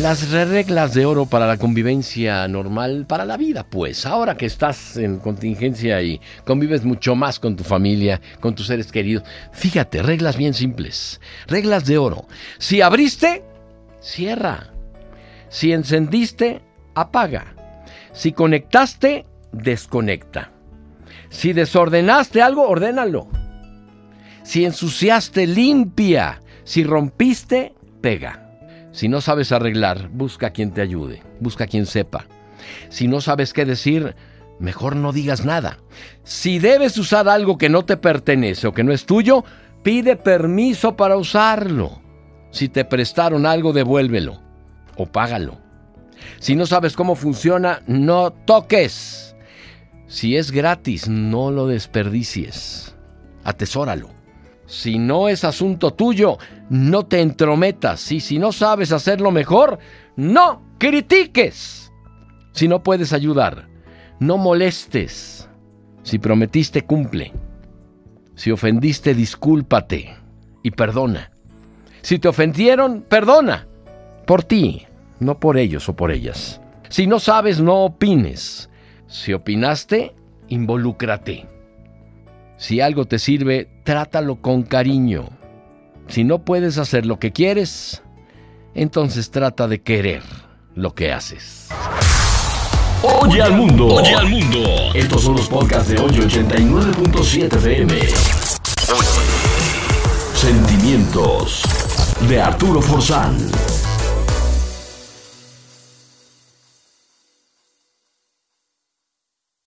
Las reglas de oro para la convivencia normal, para la vida, pues. Ahora que estás en contingencia y convives mucho más con tu familia, con tus seres queridos, fíjate, reglas bien simples. Reglas de oro. Si abriste, cierra. Si encendiste, apaga. Si conectaste, desconecta. Si desordenaste algo, ordénalo. Si ensuciaste, limpia. Si rompiste, pega. Si no sabes arreglar, busca quien te ayude, busca quien sepa. Si no sabes qué decir, mejor no digas nada. Si debes usar algo que no te pertenece o que no es tuyo, pide permiso para usarlo. Si te prestaron algo, devuélvelo o págalo. Si no sabes cómo funciona, no toques. Si es gratis, no lo desperdicies. Atesóralo. Si no es asunto tuyo, no te entrometas. Y si no sabes hacerlo mejor, no critiques. Si no puedes ayudar, no molestes. Si prometiste, cumple. Si ofendiste, discúlpate y perdona. Si te ofendieron, perdona. Por ti, no por ellos o por ellas. Si no sabes, no opines. Si opinaste, involúcrate. Si algo te sirve, trátalo con cariño. Si no puedes hacer lo que quieres, entonces trata de querer lo que haces. Oye al mundo. Oye al mundo. Estos son los podcasts de hoy 89.7 FM. Sentimientos de Arturo Forzán.